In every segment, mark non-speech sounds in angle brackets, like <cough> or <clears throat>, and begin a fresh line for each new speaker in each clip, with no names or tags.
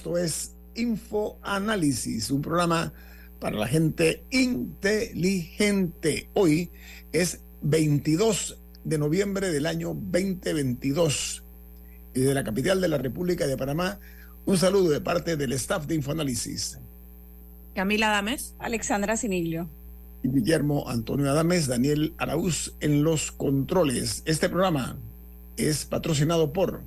Esto es Info Análisis, un programa para la gente inteligente. Hoy es 22 de noviembre del año 2022 y de la capital de la República de Panamá. Un saludo de parte del staff de Infoanálisis.
Camila Adames. Alexandra Siniglio.
Y Guillermo Antonio Adames, Daniel Araúz en los controles. Este programa es patrocinado por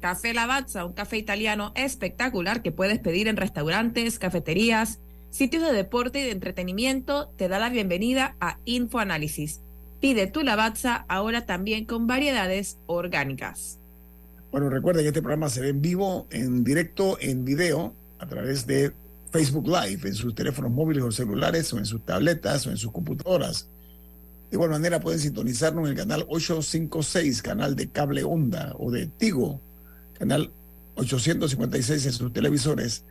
Café Lavazza, un café italiano espectacular que puedes pedir en restaurantes, cafeterías, sitios de deporte y de entretenimiento, te da la bienvenida a InfoAnálisis. Pide tu Lavazza ahora también con variedades orgánicas.
Bueno, recuerden que este programa se ve en vivo, en directo, en video, a través de Facebook Live, en sus teléfonos móviles o celulares, o en sus tabletas, o en sus computadoras. De igual manera pueden sintonizarnos en el canal 856, canal de cable onda o de Tigo canal 856 en sus televisores,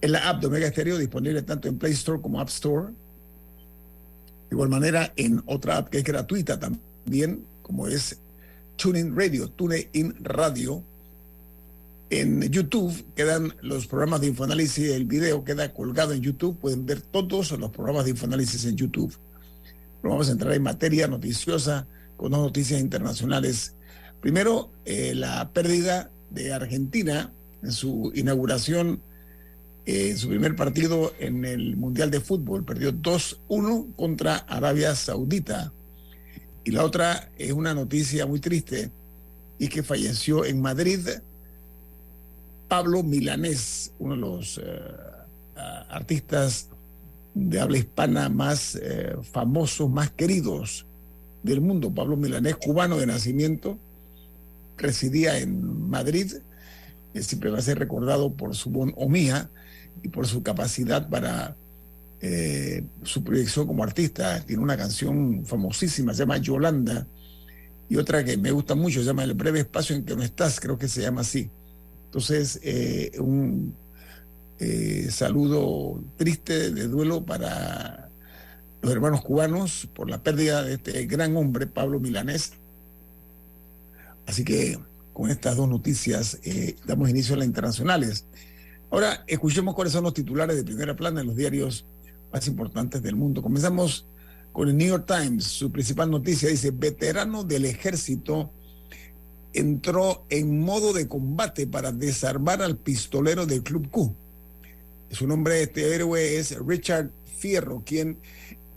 en la app de Omega Stereo disponible tanto en Play Store como App Store. De igual manera, en otra app que es gratuita también, como es TuneIn Radio, TuneIn Radio. En YouTube quedan los programas de Infoanálisis, el video queda colgado en YouTube, pueden ver todos los programas de Infoanálisis en YouTube. vamos a entrar en materia noticiosa con dos noticias internacionales Primero, eh, la pérdida de Argentina en su inauguración, eh, su primer partido en el Mundial de Fútbol. Perdió 2-1 contra Arabia Saudita. Y la otra es una noticia muy triste, y que falleció en Madrid Pablo Milanés, uno de los eh, artistas de habla hispana más famosos, más queridos del mundo. Pablo Milanés, cubano de nacimiento, residía en Madrid, siempre va a ser recordado por su omía y por su capacidad para eh, su proyección como artista. Tiene una canción famosísima, se llama Yolanda, y otra que me gusta mucho, se llama El breve espacio en que no estás, creo que se llama así. Entonces, eh, un eh, saludo triste de duelo para los hermanos cubanos por la pérdida de este gran hombre, Pablo Milanés, Así que con estas dos noticias eh, damos inicio a las internacionales. Ahora escuchemos cuáles son los titulares de primera plana en los diarios más importantes del mundo. Comenzamos con el New York Times. Su principal noticia dice, veterano del ejército entró en modo de combate para desarmar al pistolero del Club Q. Su nombre de este héroe es Richard Fierro, quien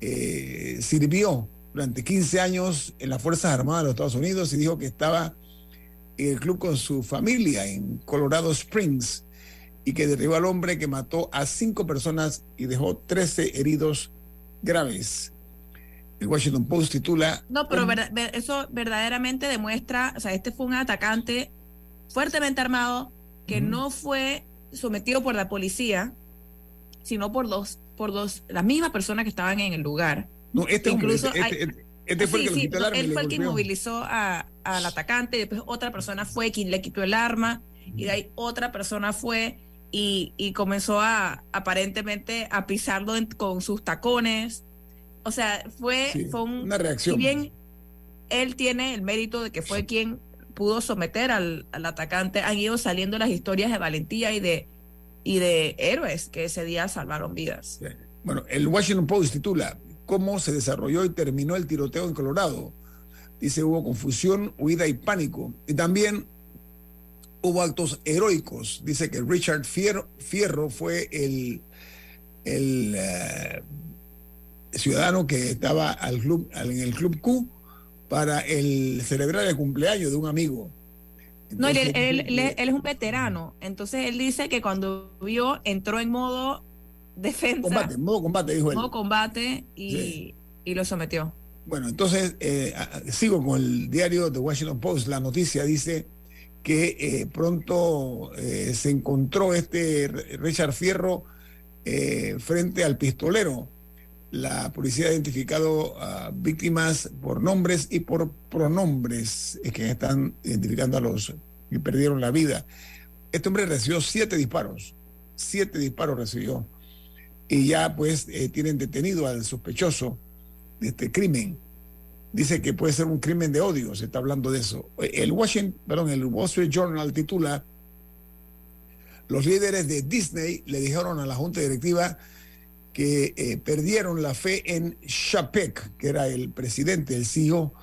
eh, sirvió durante 15 años en las Fuerzas Armadas de los Estados Unidos y dijo que estaba en el club con su familia en Colorado Springs y que derribó al hombre que mató a cinco personas y dejó 13 heridos graves. El Washington Post titula...
No, pero eso verdaderamente demuestra, o sea, este fue un atacante fuertemente armado que no fue sometido por la policía, sino por dos, por dos, las mismas personas que estaban en el lugar
no, este incluso este, este, este, fue el que
sí, quitó el arma. Él fue el que inmovilizó al atacante, y después otra persona fue quien le quitó el arma, y de ahí otra persona fue y, y comenzó a aparentemente a pisarlo con sus tacones. O sea, fue, fue
una reacción.
Si bien él tiene el mérito de que fue quien pudo someter al, al, atacante, han ido saliendo las historias de valentía y de, y de héroes que ese día salvaron vidas.
Bueno, el Washington Post titula, cómo se desarrolló y terminó el tiroteo en Colorado. Dice, hubo confusión, huida y pánico. Y también hubo actos heroicos. Dice que Richard Fierro, fue el, el eh, ciudadano que estaba al club, en el Club Q para el celebrar el cumpleaños de un amigo.
no, él, es un veterano. Entonces él dice que cuando vio, entró en modo defensa.
Combate, modo combate, dijo él.
Modo combate y, y lo sometió.
Bueno, entonces eh, sigo con el diario The Washington Post. La noticia dice que eh, pronto eh, se encontró este Richard Fierro frente al pistolero. La policía ha identificado a víctimas por nombres y por pronombres, es que están identificando a los que perdieron la vida. Este hombre recibió siete disparos, siete disparos recibió. Y ya pues tienen detenido al sospechoso de este crimen. Dice que puede ser un crimen de odio, se está hablando de eso. El Washington, perdón, el Wall Street Journal titula Los líderes de Disney le dijeron a la junta directiva que eh, perdieron la fe en Chapek, que era el presidente, el CEO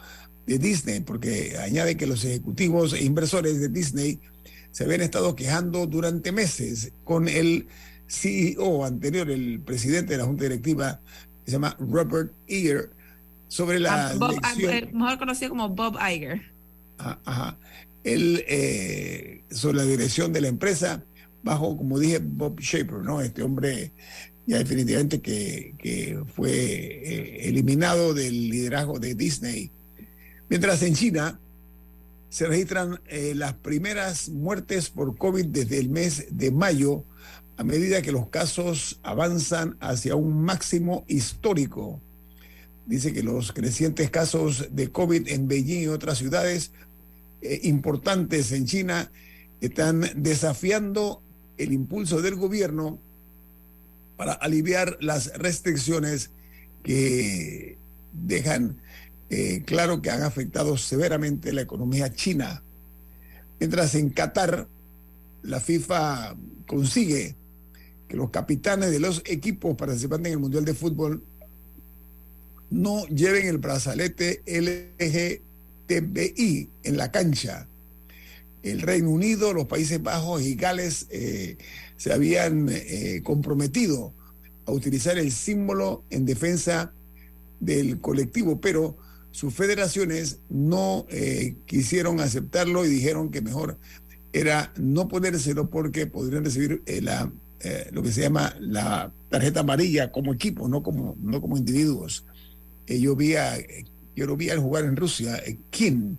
de Disney, porque añade que los ejecutivos e inversores de Disney se habían estado quejando durante meses con el CEO anterior, el presidente de la junta directiva, se llama Robert Eger, sobre la
ah, mejor conocido como Bob Iger.
Ah, ajá, Él, eh, sobre la dirección de la empresa, bajo, como dije, Bob Shaper, ¿no? Este hombre ya definitivamente que, que fue eh, eliminado del liderazgo de Disney. Mientras en China se registran eh, las primeras muertes por COVID desde el mes de mayo, a medida que los casos avanzan hacia un máximo histórico. Dice que los crecientes casos de COVID en Beijing y otras ciudades eh, importantes en China están desafiando el impulso del gobierno para aliviar las restricciones que dejan eh, claro que han afectado severamente la economía china. Mientras en Qatar la FIFA consigue que los capitanes de los equipos participantes en el Mundial de Fútbol no lleven el brazalete LGTBI en la cancha. El Reino Unido, los Países Bajos y Gales eh, se habían eh, comprometido a utilizar el símbolo en defensa del colectivo, pero sus federaciones no eh, quisieron aceptarlo y dijeron que mejor era no ponérselo porque podrían recibir la eh, lo que se llama la tarjeta amarilla como equipo, no como, no como individuos. Eh, yo, vi a, yo lo vi al jugar en Rusia, eh, Kim,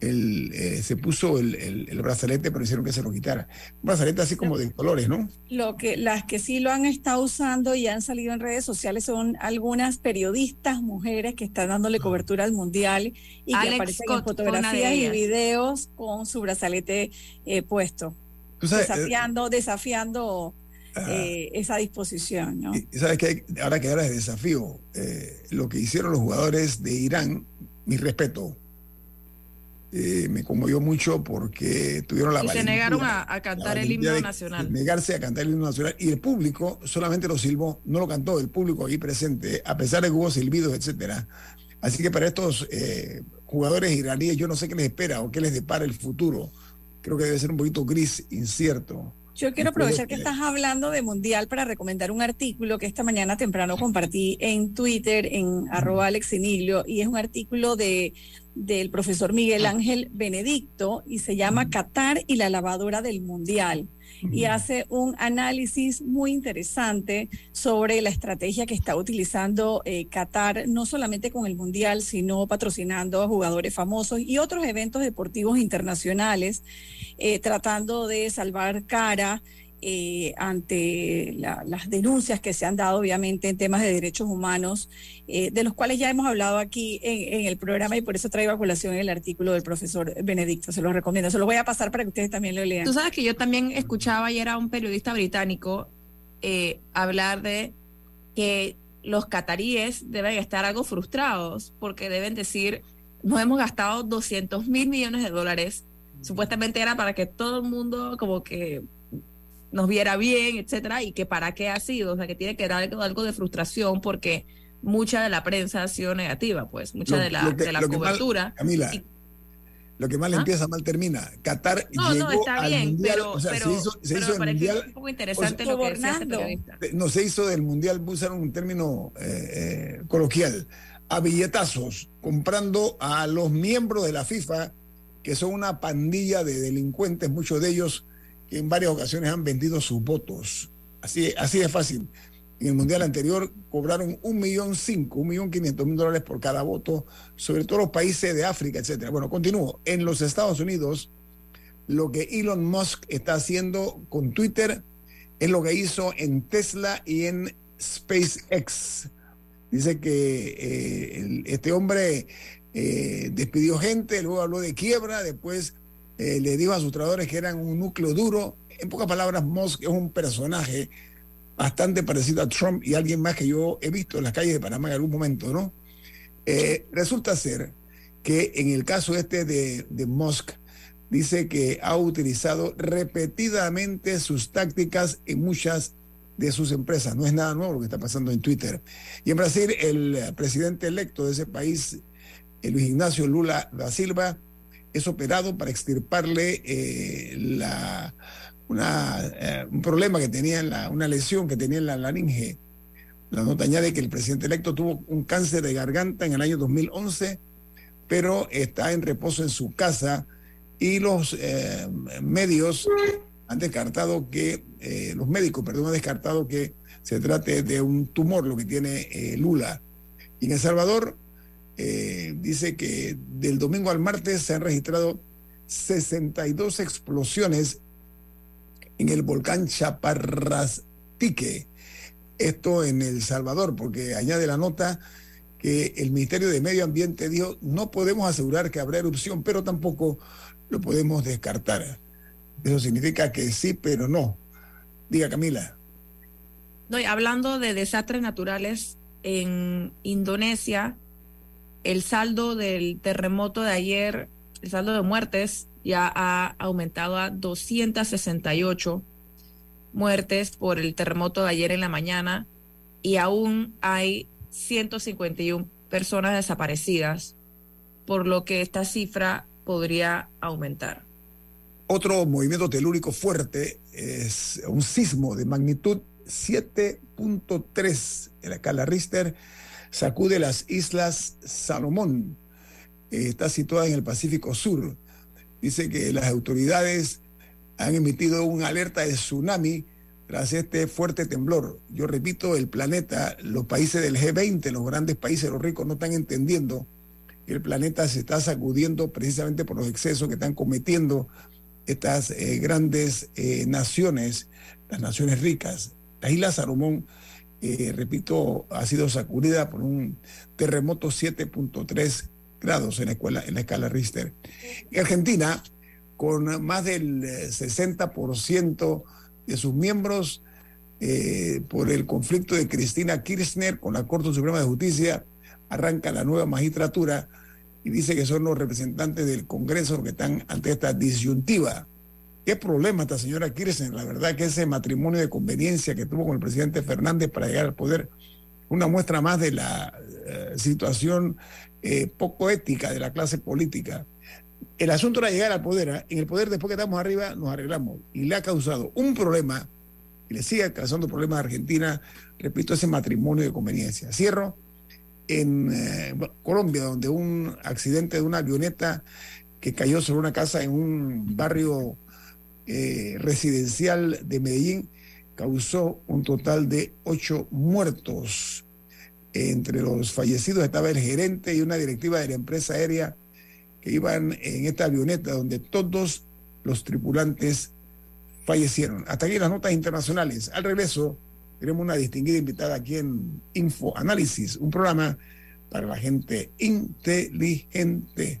el, se puso el, el, brazalete, pero hicieron que se lo quitara. Un brazalete así como de colores, ¿no?
Lo que, las que sí lo han estado usando y han salido en redes sociales son algunas periodistas mujeres que están dándole ah. cobertura al mundial y que aparecen en fotografías y videos con su brazalete puesto desafiando, desafiando eh, esa disposición. ¿no?
¿Sabes qué? Ahora que ahora es desafío, eh, lo que hicieron los jugadores de Irán, mi respeto, eh, me conmovió mucho porque tuvieron la
y se negaron a, cantar el himno nacional.
negarse a cantar el himno nacional y el público solamente lo silbó, no lo cantó el público ahí presente, a pesar de que hubo silbidos, etcétera. Así que para estos jugadores iraníes yo no sé qué les espera o qué les depara el futuro creo que debe ser un poquito gris, incierto.
Yo quiero aprovechar que estás hablando de Mundial para recomendar un artículo que esta mañana temprano compartí en Twitter, en arroba Alex y es un artículo de del profesor Miguel ah. Ángel Benedicto y se llama Qatar y la lavadora del Mundial y hace un análisis muy interesante sobre la estrategia que está utilizando eh, Qatar, no solamente con el Mundial, sino patrocinando a jugadores famosos y otros eventos deportivos internacionales, eh, tratando de salvar cara eh, ante las denuncias que se han dado, obviamente, en temas de derechos humanos, eh, de los cuales ya hemos hablado aquí en, el programa y por eso traigo a colación el artículo del profesor Benedicto. Se lo recomiendo. Se lo voy a pasar para que ustedes también lo lean.
Tú sabes que yo también escuchaba y era un periodista británico eh, hablar de que los cataríes deben estar algo frustrados porque deben decir, nos hemos gastado 200 mil millones de dólares. Supuestamente era para que todo el mundo como que nos viera bien, etcétera, y que para qué ha sido, o sea, que tiene que dar algo, de frustración porque mucha de la prensa ha sido negativa, pues, mucha de la, de la cobertura.
Camila, Lo que mal ¿Ah? empieza, mal termina. Qatar no, llegó no, está bien, mundial,
pero, o sea, se hizo, se hizo del mundial. Un poco interesante lo que decía este
No se hizo del mundial, usaron un término eh, eh, coloquial, a billetazos, comprando a los miembros de la FIFA, que son una pandilla de delincuentes, muchos de ellos que en varias ocasiones han vendido sus votos. Así, así de fácil en el mundial anterior cobraron un millón cinco, un millón quinientos mil dólares por cada voto, sobre todo los países de África, etcétera. Bueno, continúo. En los Estados Unidos, lo que Elon Musk está haciendo con Twitter es lo que hizo en Tesla y en SpaceX. Dice que eh, este hombre eh, despidió gente, luego habló de quiebra, después eh, le dijo a sus trabajadores que eran un núcleo duro. En pocas palabras, Musk es un personaje bastante parecido a Trump y alguien más que yo he visto en las calles de Panamá en algún momento, ¿no? Eh, resulta ser que en el caso este de, de Musk, dice que ha utilizado repetidamente sus tácticas en muchas de sus empresas. No es nada nuevo lo que está pasando en Twitter. Y en Brasil, el presidente electo de ese país, Luis Ignacio Lula da Silva, es operado para extirparle eh, la una, eh, un problema que tenía, en la, una lesión que tenía en la laringe. La nota añade que el presidente electo tuvo un cáncer de garganta en el año 2011, pero está en reposo en su casa y los eh, medios han descartado que, eh, los médicos, perdón, han descartado que se trate de un tumor, lo que tiene Lula. Y en El Salvador dice que del domingo al martes se han registrado 62 explosiones en el volcán Chaparrastique. Esto en El Salvador, porque añade la nota que el Ministerio de Medio Ambiente dijo, no podemos asegurar que habrá erupción, pero tampoco lo podemos descartar. Eso significa que sí, pero no. Diga Camila.
No, hablando de desastres naturales, en Indonesia, el saldo del terremoto de ayer, el saldo de muertes ya ha aumentado a 268 muertes por el terremoto de ayer en la mañana y aún hay 151 personas desaparecidas, por lo que esta cifra podría aumentar.
Otro movimiento telúrico fuerte es un sismo de magnitud 7.3 en la escala Richter sacude las islas Salomón. Está situada en el Pacífico Sur dice que las autoridades han emitido una alerta de tsunami tras este fuerte temblor. Yo repito, el planeta, los países del G20, los grandes países, los ricos, no están entendiendo que el planeta se está sacudiendo precisamente por los excesos que están cometiendo estas eh, grandes eh, naciones, las naciones ricas. La isla Salomón, eh, repito, ha sido sacudida por un terremoto 7.3 grados en la, escuela, en la escala Richter. En Argentina, con más del 60% eh, de sus miembros eh, por el conflicto de Cristina Kirchner con la Corte Suprema de Justicia, arranca la nueva magistratura y dice que son los representantes del Congreso que están ante esta disyuntiva. ¿Qué problema esta señora Kirchner? La verdad que ese matrimonio de conveniencia que tuvo con el presidente Fernández para llegar al poder, una muestra más de la eh, situación eh, poco ética de la clase política. El asunto era llegar al poder. ¿eh? En el poder, después que estamos arriba, nos arreglamos. Y le ha causado un problema, y le sigue causando problemas a Argentina, repito, ese matrimonio de conveniencia. Cierro en eh, Colombia, donde un accidente de una avioneta que cayó sobre una casa en un barrio residencial de Medellín causó un total de ocho muertos. Entre los fallecidos estaba el gerente y una directiva de la empresa aérea que iban en esta avioneta donde todos los tripulantes fallecieron. Hasta aquí las notas internacionales. Al regreso, tenemos una distinguida invitada aquí en Info Análisis, un programa para la gente inteligente.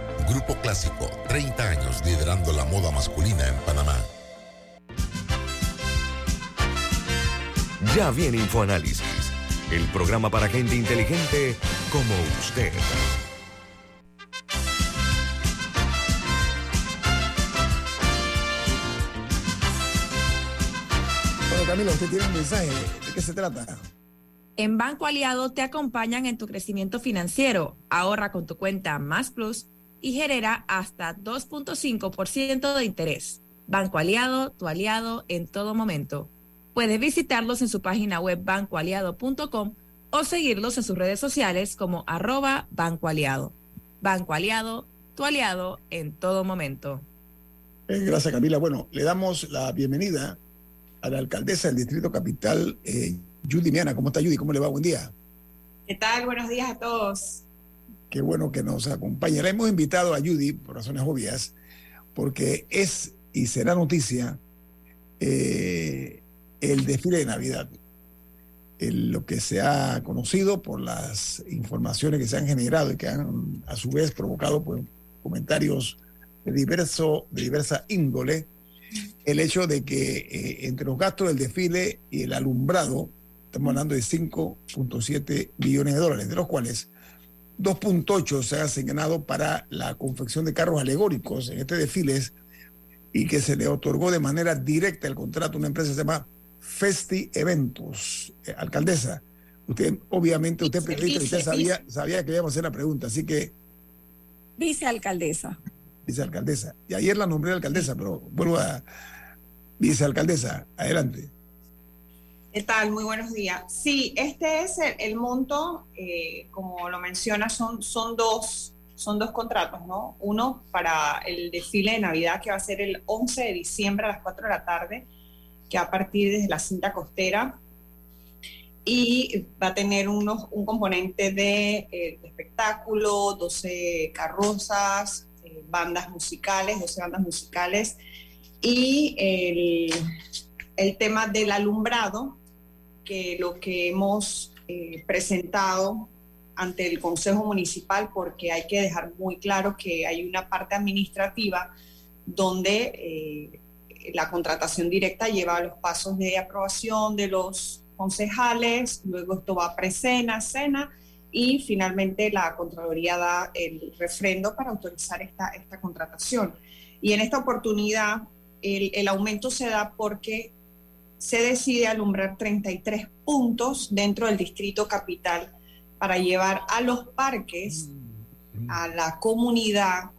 Grupo Clásico, 30 años liderando la moda masculina en Panamá.
Ya viene InfoAnálisis, el programa para gente inteligente como usted.
Bueno, Camila, usted tiene un mensaje. ¿De qué se trata?
En Banco Aliado te acompañan en tu crecimiento financiero. Ahorra con tu cuenta Más Plus y genera hasta 2.5% de interés. Banco Aliado, tu aliado en todo momento. Puedes visitarlos en su página web bancoaliado.com o seguirlos en sus redes sociales como arroba Banco Aliado. Banco Aliado, tu aliado en todo momento.
Eh, gracias, Camila. Bueno, le damos la bienvenida a la alcaldesa del Distrito Capital, eh, Judy Miana. ¿Cómo está Judy? ¿Cómo le va? Buen día.
¿Qué tal? Buenos días a todos.
Qué bueno que nos acompaña. Le hemos invitado a Judy, por razones obvias, porque es y será noticia eh, el desfile de Navidad. El- lo que se ha conocido por las informaciones que se han generado y que han a su vez provocado pues, comentarios de, diverso, diversa índole, el hecho de que eh, entre los gastos del desfile y el alumbrado, estamos hablando de 5.7 millones de dólares, de los cuales 2.8 se ha asignado para la confección de carros alegóricos en este desfile y que se le otorgó de manera directa el contrato a una empresa que se llama Festi Eventos. Eh, alcaldesa, usted, obviamente, usted, periodista, usted sabía, sabía que íbamos a hacer la pregunta, así que,
Vicealcaldesa.
vicealcaldesa. Y ayer la nombré alcaldesa, pero vuelvo a vicealcaldesa, adelante.
¿Qué tal? Muy buenos días. Sí, este es el, monto, eh, como lo menciona, son, dos, son dos contratos, ¿no? Uno para el desfile de Navidad, que va a ser el 11 de diciembre a las 4 de la tarde, que va a partir desde la cinta costera y va a tener unos, un componente de, eh, espectáculo, 12 carrozas, eh, bandas musicales, 12 bandas musicales y el, el tema del alumbrado, que lo que hemos eh, presentado ante el Consejo Municipal, porque hay que dejar muy claro que hay una parte administrativa donde eh, la contratación directa lleva los pasos de aprobación de los concejales, luego esto va a presena, cena, y finalmente la Contraloría da el refrendo para autorizar esta, esta contratación. Y en esta oportunidad el, el aumento se da porque se decide alumbrar 33 puntos dentro del distrito capital para llevar a los parques, a la comunidad,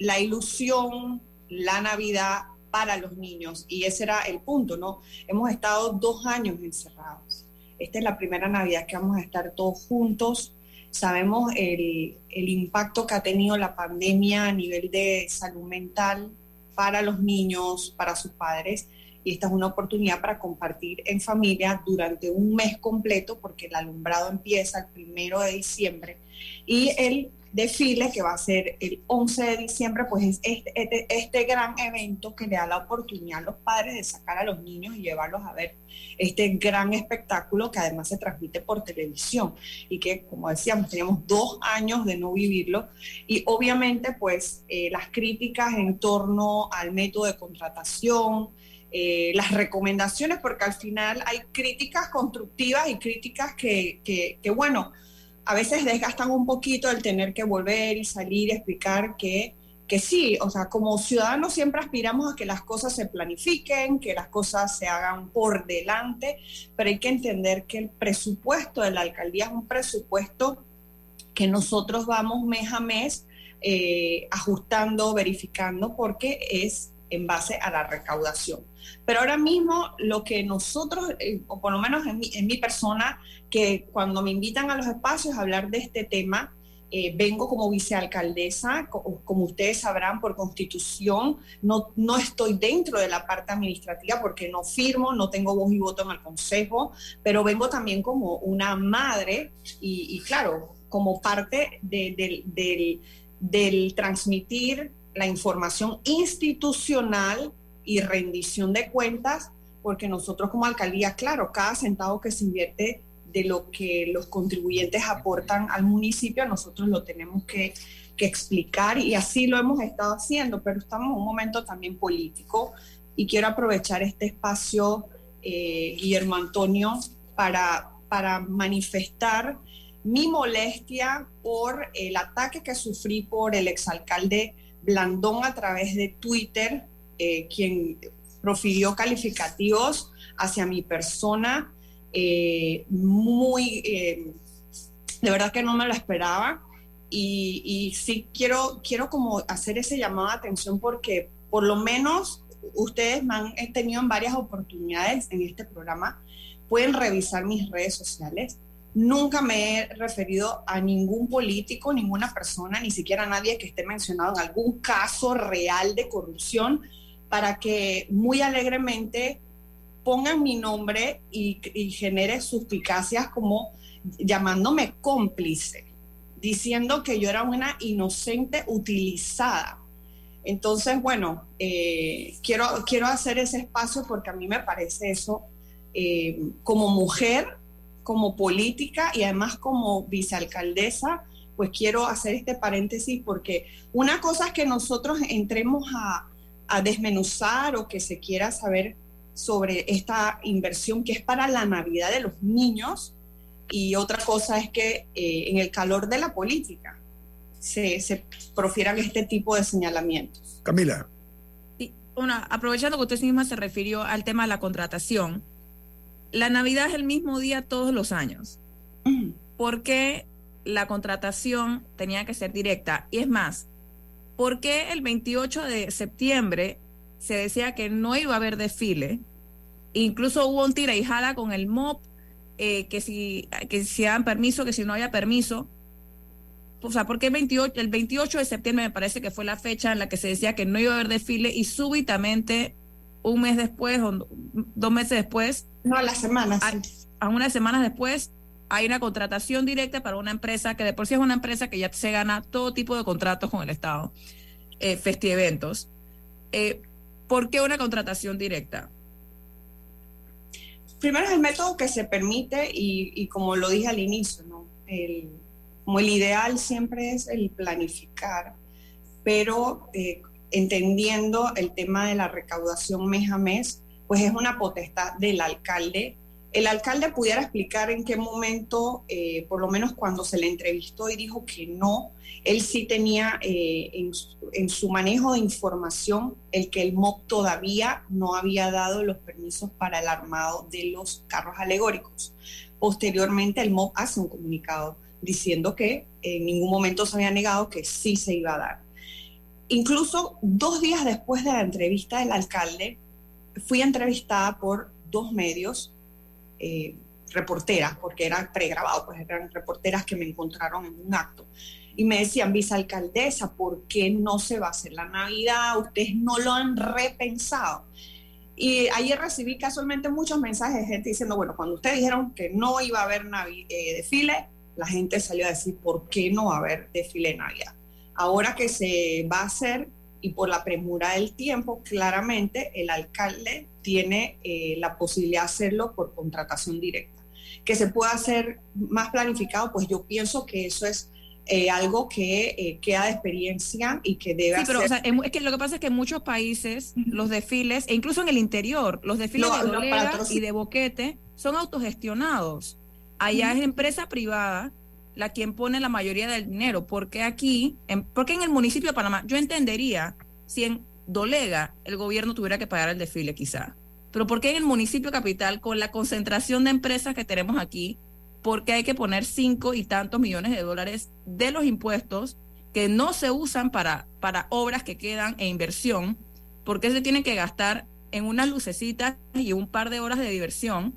la ilusión, la Navidad para los niños. Y ese era el punto, ¿no? Hemos estado dos años encerrados. Esta es la primera Navidad que vamos a estar todos juntos. Sabemos el, el impacto que ha tenido la pandemia a nivel de salud mental para los niños, para sus padres y esta es una oportunidad para compartir en familia durante un mes completo porque el alumbrado empieza el primero de diciembre y el desfile que va a ser el 11 de diciembre, pues es este, este, este, gran evento que le da la oportunidad a los padres de sacar a los niños y llevarlos a ver este gran espectáculo que además se transmite por televisión y que, como decíamos, teníamos dos años de no vivirlo. Y obviamente pues eh, las críticas en torno al método de contratación, eh, las recomendaciones, porque al final hay críticas constructivas y críticas que, bueno, a veces desgastan un poquito el tener que volver y salir y explicar que, que sí, o sea, como ciudadanos siempre aspiramos a que las cosas se planifiquen, que las cosas se hagan por delante, pero hay que entender que el presupuesto de la alcaldía es un presupuesto que nosotros vamos mes a mes eh, ajustando, verificando, porque es en base a la recaudación. Pero ahora mismo lo que nosotros, eh, o por lo menos en mi, en mi, persona, que cuando me invitan a los espacios a hablar de este tema, eh, vengo como vicealcaldesa, como, como, ustedes sabrán por constitución, no, no estoy dentro de la parte administrativa porque no firmo, no tengo voz y voto en el consejo, pero vengo también como una madre y, y claro, como parte de, de, del, del transmitir la información institucional y rendición de cuentas, porque nosotros como alcaldía, claro, cada centavo que se invierte de lo que los contribuyentes aportan al municipio, nosotros lo tenemos que, que explicar y así lo hemos estado haciendo, pero estamos en un momento también político y quiero aprovechar este espacio, eh, Guillermo Antonio, para, para manifestar mi molestia por el ataque que sufrí por el exalcalde Blandón a través de Twitter, eh, quien profirió calificativos hacia mi persona, eh, muy, eh, de verdad que no me lo esperaba. Y, y, sí quiero, quiero como hacer ese llamado de atención porque por lo menos ustedes me han tenido en varias oportunidades en este programa, pueden revisar mis redes sociales. Nunca me he referido a ningún político, ninguna persona, ni siquiera a nadie que esté mencionado en algún caso real de corrupción, para que muy alegremente pongan mi nombre y, y genere suspicacias como llamándome cómplice, diciendo que yo era una inocente utilizada. Entonces, bueno, eh, quiero, quiero hacer ese espacio porque a mí me parece eso eh, como mujer como política y además como vicealcaldesa, pues quiero hacer este paréntesis porque una cosa es que nosotros entremos a, desmenuzar o que se quiera saber sobre esta inversión que es para la Navidad de los niños y otra cosa es que eh, en el calor de la política se, se, profieran este tipo de señalamientos.
Camila.
Y, bueno, aprovechando que usted misma se refirió al tema de la contratación, la Navidad es el mismo día todos los años. ¿Por qué la contratación tenía que ser directa? Y es más, ¿por qué el 28 de septiembre se decía que no iba a haber desfile? Incluso hubo un tira y jala con el MOP, eh, que, si, que si dan permiso, que si no había permiso. O sea, ¿por qué el 28, el 28 de septiembre me parece que fue la fecha en la que se decía que no iba a haber desfile y súbitamente un mes después o dos meses después
no, a las semanas.
A, unas semanas después hay una contratación directa para una empresa que de por sí es una empresa que ya se gana todo tipo de contratos con el Estado, eh. Eh, ¿Por qué una contratación directa?
Primero es el método que se permite y, como lo dije al inicio, el, como el ideal siempre es el planificar, pero eh, entendiendo el tema de la recaudación mes a mes, pues es una potestad del alcalde. El alcalde pudiera explicar en qué momento, eh, por lo menos cuando se le entrevistó y dijo que no, él sí tenía eh, en, en, su manejo de información el que el MOP todavía no había dado los permisos para el armado de los carros alegóricos. Posteriormente el MOP hace un comunicado diciendo que en ningún momento se había negado que sí se iba a dar. Incluso dos días después de la entrevista del alcalde, fui entrevistada por dos medios, eh, reporteras, porque era pregrabado, pues eran reporteras que me encontraron en un acto. Y me decían, vicealcaldesa, ¿por qué no se va a hacer la Navidad? Ustedes no lo han repensado. Y ayer recibí casualmente muchos mensajes de gente diciendo, bueno, cuando ustedes dijeron que no iba a haber eh, desfile, la gente salió a decir, ¿por qué no va a haber desfile de Navidad? Ahora que se va a hacer y por la premura del tiempo, claramente el alcalde tiene eh, la posibilidad de hacerlo por contratación directa. Que se pueda hacer más planificado, pues yo pienso que eso es eh, algo que eh, queda de experiencia y que debe
sí, pero o sea, es que lo que pasa es que en muchos países los desfiles, e incluso en el interior, los desfiles de dolega y de boquete son autogestionados. Allá es empresa privada la quien pone la mayoría del dinero, porque aquí, en, porque en el municipio de Panamá, yo entendería si en Dolega el gobierno tuviera que pagar el desfile quizá, pero porque en el municipio capital, con la concentración de empresas que tenemos aquí, porque hay que poner cinco y tantos millones de dólares de los impuestos que no se usan para, para obras que quedan e inversión, porque se tienen que gastar en unas lucecitas y un par de horas de diversión.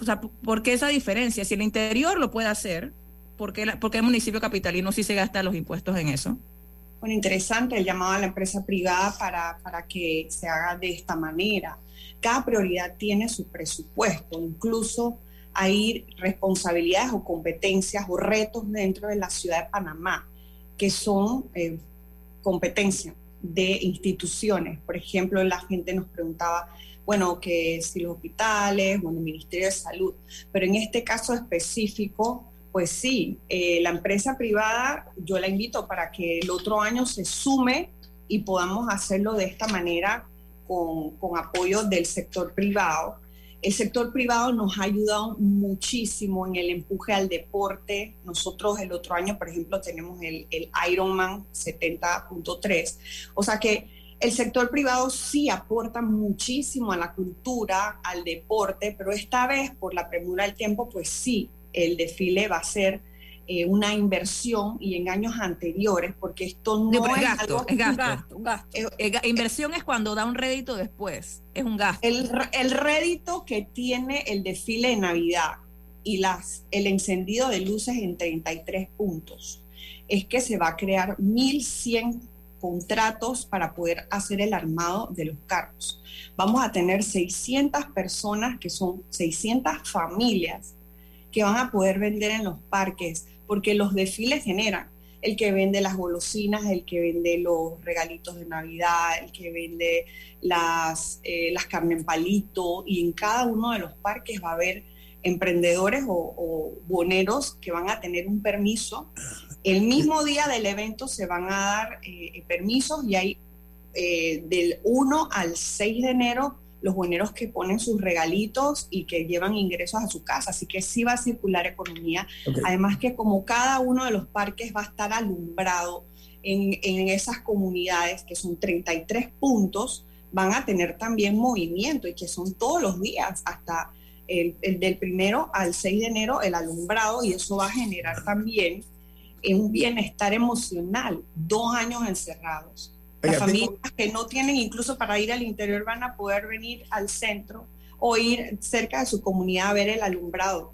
O sea, ¿por qué esa diferencia? Si el interior lo puede hacer, ¿por qué, el municipio capitalino sí se gasta los impuestos en eso?
Bueno, interesante el llamado a la empresa privada para, para que se haga de esta manera. Cada prioridad tiene su presupuesto, incluso hay responsabilidades o competencias o retos dentro de la ciudad de Panamá que son eh, competencias de instituciones. Por ejemplo, la gente nos preguntaba, bueno, que si los hospitales, bueno, el Ministerio de Salud, pero en este caso específico, pues sí, eh, la empresa privada, yo la invito para que el otro año se sume y podamos hacerlo de esta manera con, con apoyo del sector privado el sector privado nos ha ayudado muchísimo en el empuje al deporte. Nosotros el otro año, por ejemplo, tenemos el, Ironman 70.3. O sea que el sector privado sí aporta muchísimo a la cultura, al deporte, pero esta vez, por la premura del tiempo, pues sí, el desfile va a ser eh, una inversión y en años anteriores, porque esto no, es,
gasto, es gasto, gasto, eh, inversión es cuando da un rédito después, es un gasto.
El, el rédito que tiene el desfile de Navidad y las, el encendido de luces en 33 puntos es que se va a crear 1.100 contratos para poder hacer el armado de los carros. Vamos a tener 600 personas, que son 600 familias, que van a poder vender en los parques porque los desfiles generan. El que vende las golosinas, el que vende los regalitos de Navidad, el que vende las, eh, las carne en palito, y en cada uno de los parques va a haber emprendedores o, boneros que van a tener un permiso. El mismo día del evento se van a dar eh, permisos y hay eh, del 1 al 6 de enero los bueneros que ponen sus regalitos y que llevan ingresos a su casa. Así que sí va a circular economía. Además que como cada uno de los parques va a estar alumbrado en, en esas comunidades, que son 33 puntos, van a tener también movimiento y que son todos los días, hasta el, el, del primero al 6 de enero, el alumbrado, y eso va a generar también un bienestar emocional, dos años encerrados. Las familias que no tienen incluso para ir al interior van a poder venir al centro o ir cerca de su comunidad a ver el alumbrado.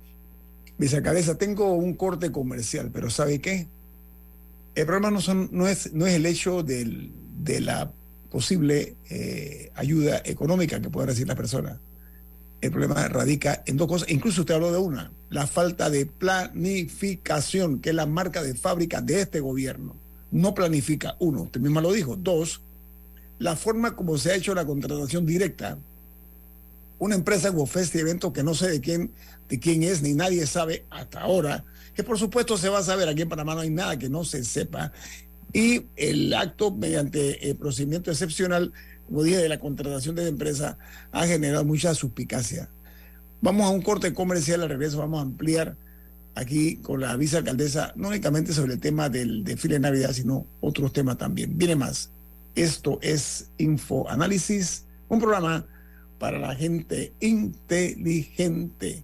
Cabeza, tengo un corte comercial, pero ¿sabe qué? El problema no, son, no, es, no es el hecho del, de la posible eh, ayuda económica que pueda recibir la persona. El problema radica en dos cosas, incluso usted habló de una, la falta de planificación, que es la marca de fábrica de este gobierno no planifica, uno, usted misma lo dijo, dos, la forma como se ha hecho la contratación directa. Una empresa como Festi Evento que no sé de quién, de quién es, ni nadie sabe hasta ahora, que por supuesto se va a saber, aquí en Panamá no hay nada que no se sepa, y el acto mediante el procedimiento excepcional, como dije, de la contratación de la empresa, ha generado mucha suspicacia. Vamos a un corte comercial, al regreso vamos a ampliar aquí con la vicealcaldesa, no únicamente sobre el tema del desfile de Navidad, sino otros temas también. Viene más. Esto es Info Análisis, un programa para la gente inteligente.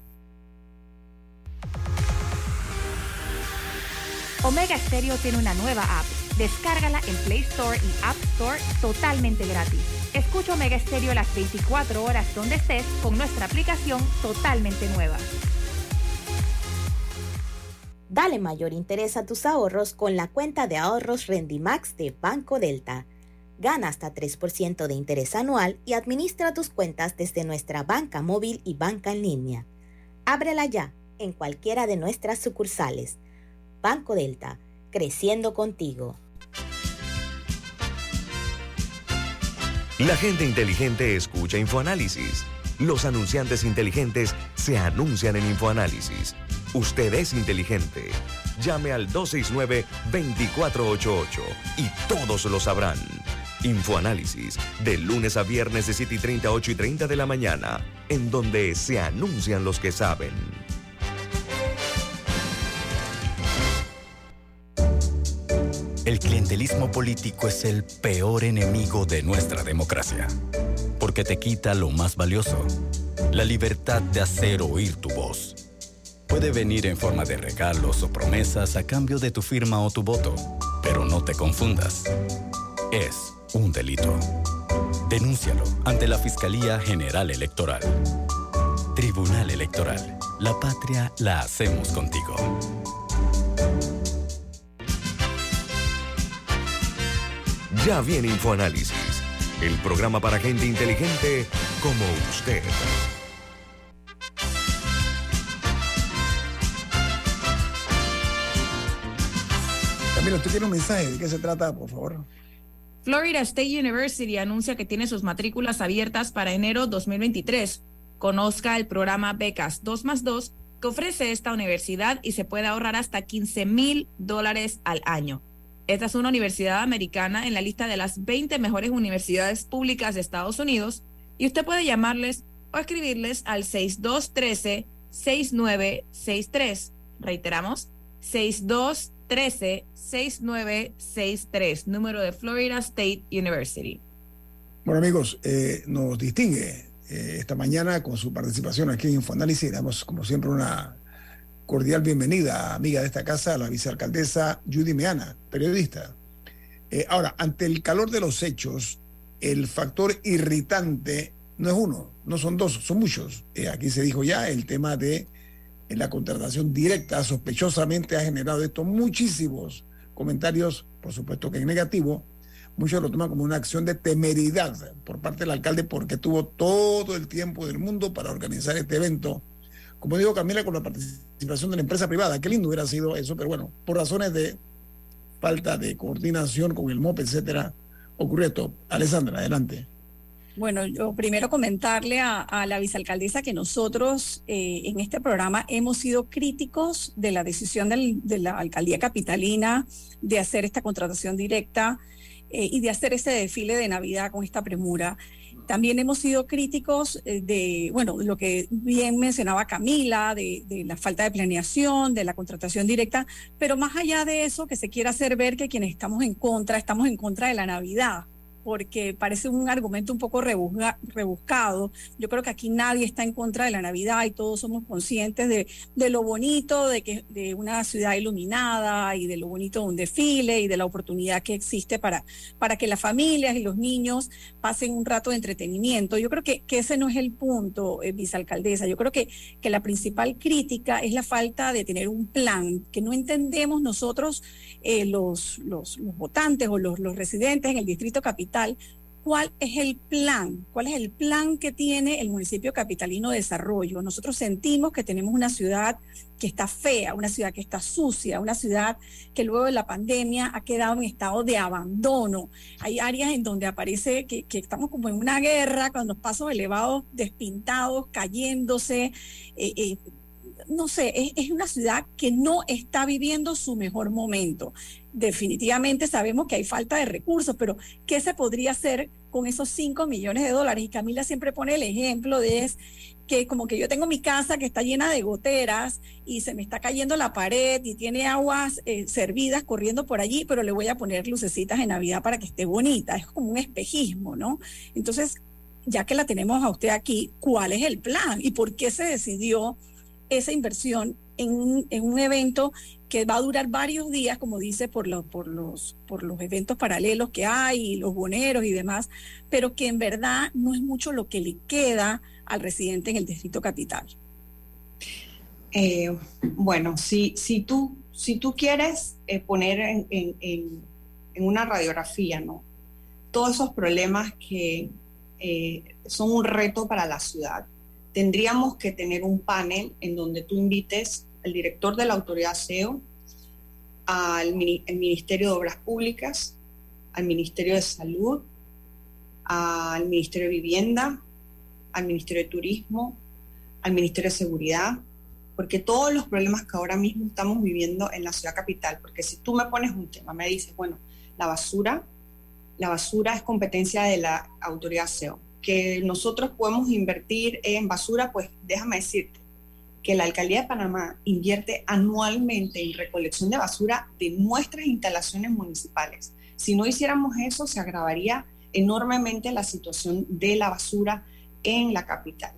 Omega Stereo tiene una nueva app. Descárgala en Play Store y App Store totalmente gratis. Escucha Omega Stereo las 24 horas donde estés con nuestra aplicación totalmente nueva.
Dale mayor interés a tus ahorros con la cuenta de ahorros Rendimax de Banco Delta. Gana hasta 3% de interés anual y administra tus cuentas desde nuestra banca móvil y banca en línea. Ábrela ya en cualquiera de nuestras sucursales. Banco Delta, creciendo contigo.
La gente inteligente escucha InfoAnálisis. Los anunciantes inteligentes se anuncian en InfoAnálisis. Usted es inteligente. Llame al 269-2488 y todos lo sabrán. Infoanálisis, de lunes a viernes de 7 y 30, 8 y 30 de la mañana, en donde se anuncian los que saben.
El clientelismo político es el peor enemigo de nuestra democracia, porque te quita lo más valioso, la libertad de hacer oír tu voz. Puede venir en forma de regalos o promesas a cambio de tu firma o tu voto, pero no te confundas. Es un delito. Denúncialo ante la Fiscalía General Electoral. Tribunal Electoral. La patria la hacemos contigo.
Ya viene InfoAnálisis, el programa para gente inteligente como usted.
Camilo, ¿tú tienes un mensaje? ¿De qué se trata, por favor?
Florida State University anuncia que tiene sus matrículas abiertas para enero 2023. Conozca el programa Becas 2 más 2 que ofrece esta universidad y se puede ahorrar hasta 15 mil dólares al año. Esta es una universidad americana en la lista de las 20 mejores universidades públicas de Estados Unidos y usted puede llamarles o escribirles al 6213-6963. Reiteramos, 6213-6963, número de Florida State University.
Bueno amigos, eh, nos distingue eh, esta mañana con su participación aquí en Infoanálisis. Damos como siempre una cordial bienvenida, amiga de esta casa, la vicealcaldesa Judy Meana, periodista. Eh, ahora, ante el calor de los hechos, el factor irritante no es uno, no son dos, son muchos. Aquí se dijo ya el tema de la contratación directa, sospechosamente ha generado esto muchísimos comentarios, por supuesto que en negativo. Muchos lo toman como una acción de temeridad por parte del alcalde porque tuvo todo el tiempo del mundo para organizar este evento como digo Camila, con la participación de la empresa privada. Qué lindo hubiera sido eso, pero bueno, por razones de falta de coordinación con el MOP, etcétera, ocurrió esto. Alessandra, adelante.
Bueno, yo primero comentarle a, la vicealcaldesa que nosotros eh, en este programa hemos sido críticos de la decisión de la alcaldía capitalina de hacer esta contratación directa eh, y de hacer ese desfile de Navidad con esta premura. También hemos sido críticos eh, de, bueno, lo que bien mencionaba Camila, de, de, la falta de planeación, de la contratación directa, pero más allá de eso, que se quiera hacer ver que quienes estamos en contra, estamos en contra de la Navidad porque parece un argumento un poco rebuscado. Yo creo que aquí nadie está en contra de la Navidad y todos somos conscientes de, lo bonito de, que, de una ciudad iluminada y de lo bonito de un desfile y de la oportunidad que existe para, para que las familias y los niños pasen un rato de entretenimiento. Yo creo que, que ese no es el punto, eh, vicealcaldesa. Yo creo que, que la principal crítica es la falta de tener un plan, que no entendemos nosotros eh, los, los, los, votantes o los, los residentes en el distrito capital ¿cuál es el plan? ¿Cuál es el plan que tiene el municipio capitalino de desarrollo? Nosotros sentimos que tenemos una ciudad que está fea, una ciudad que está sucia, una ciudad que luego de la pandemia ha quedado en estado de abandono. Hay áreas en donde aparece que, estamos como en una guerra, con los pasos elevados despintados, cayéndose. Eh, eh, no sé, es, una ciudad que no está viviendo su mejor momento definitivamente sabemos que hay falta de recursos, pero ¿qué se podría hacer con esos 5 millones de dólares? Y Camila siempre pone el ejemplo de que como que yo tengo mi casa que está llena de goteras y se me está cayendo la pared y tiene aguas eh, servidas corriendo por allí, pero le voy a poner lucecitas en Navidad para que esté bonita. Es como un espejismo, ¿no? Entonces, ya que la tenemos a usted aquí, ¿cuál es el plan y por qué se decidió esa inversión en, en un evento que va a durar varios días, como dice, por, por, los, por los eventos paralelos que hay, los boneros y demás, pero que en verdad no es mucho lo que le queda al residente en el distrito capital.
Eh, bueno, si, si, tú, si tú quieres eh, poner en, en, una radiografía, ¿no? todos esos problemas que eh, son un reto para la ciudad, tendríamos que tener un panel en donde tú invites al director de la autoridad SEO, al Ministerio de Obras Públicas, al Ministerio de Salud, al Ministerio de Vivienda, al Ministerio de Turismo, al Ministerio de Seguridad, porque todos los problemas que ahora mismo estamos viviendo en la ciudad capital, porque si tú me pones un tema, me dices, bueno, la basura, la basura es competencia de la autoridad SEO, que nosotros podemos invertir en basura, pues déjame decirte que la alcaldía de Panamá invierte anualmente en recolección de basura de nuestras instalaciones municipales. Si no hiciéramos eso, se agravaría enormemente la situación de la basura en la capital.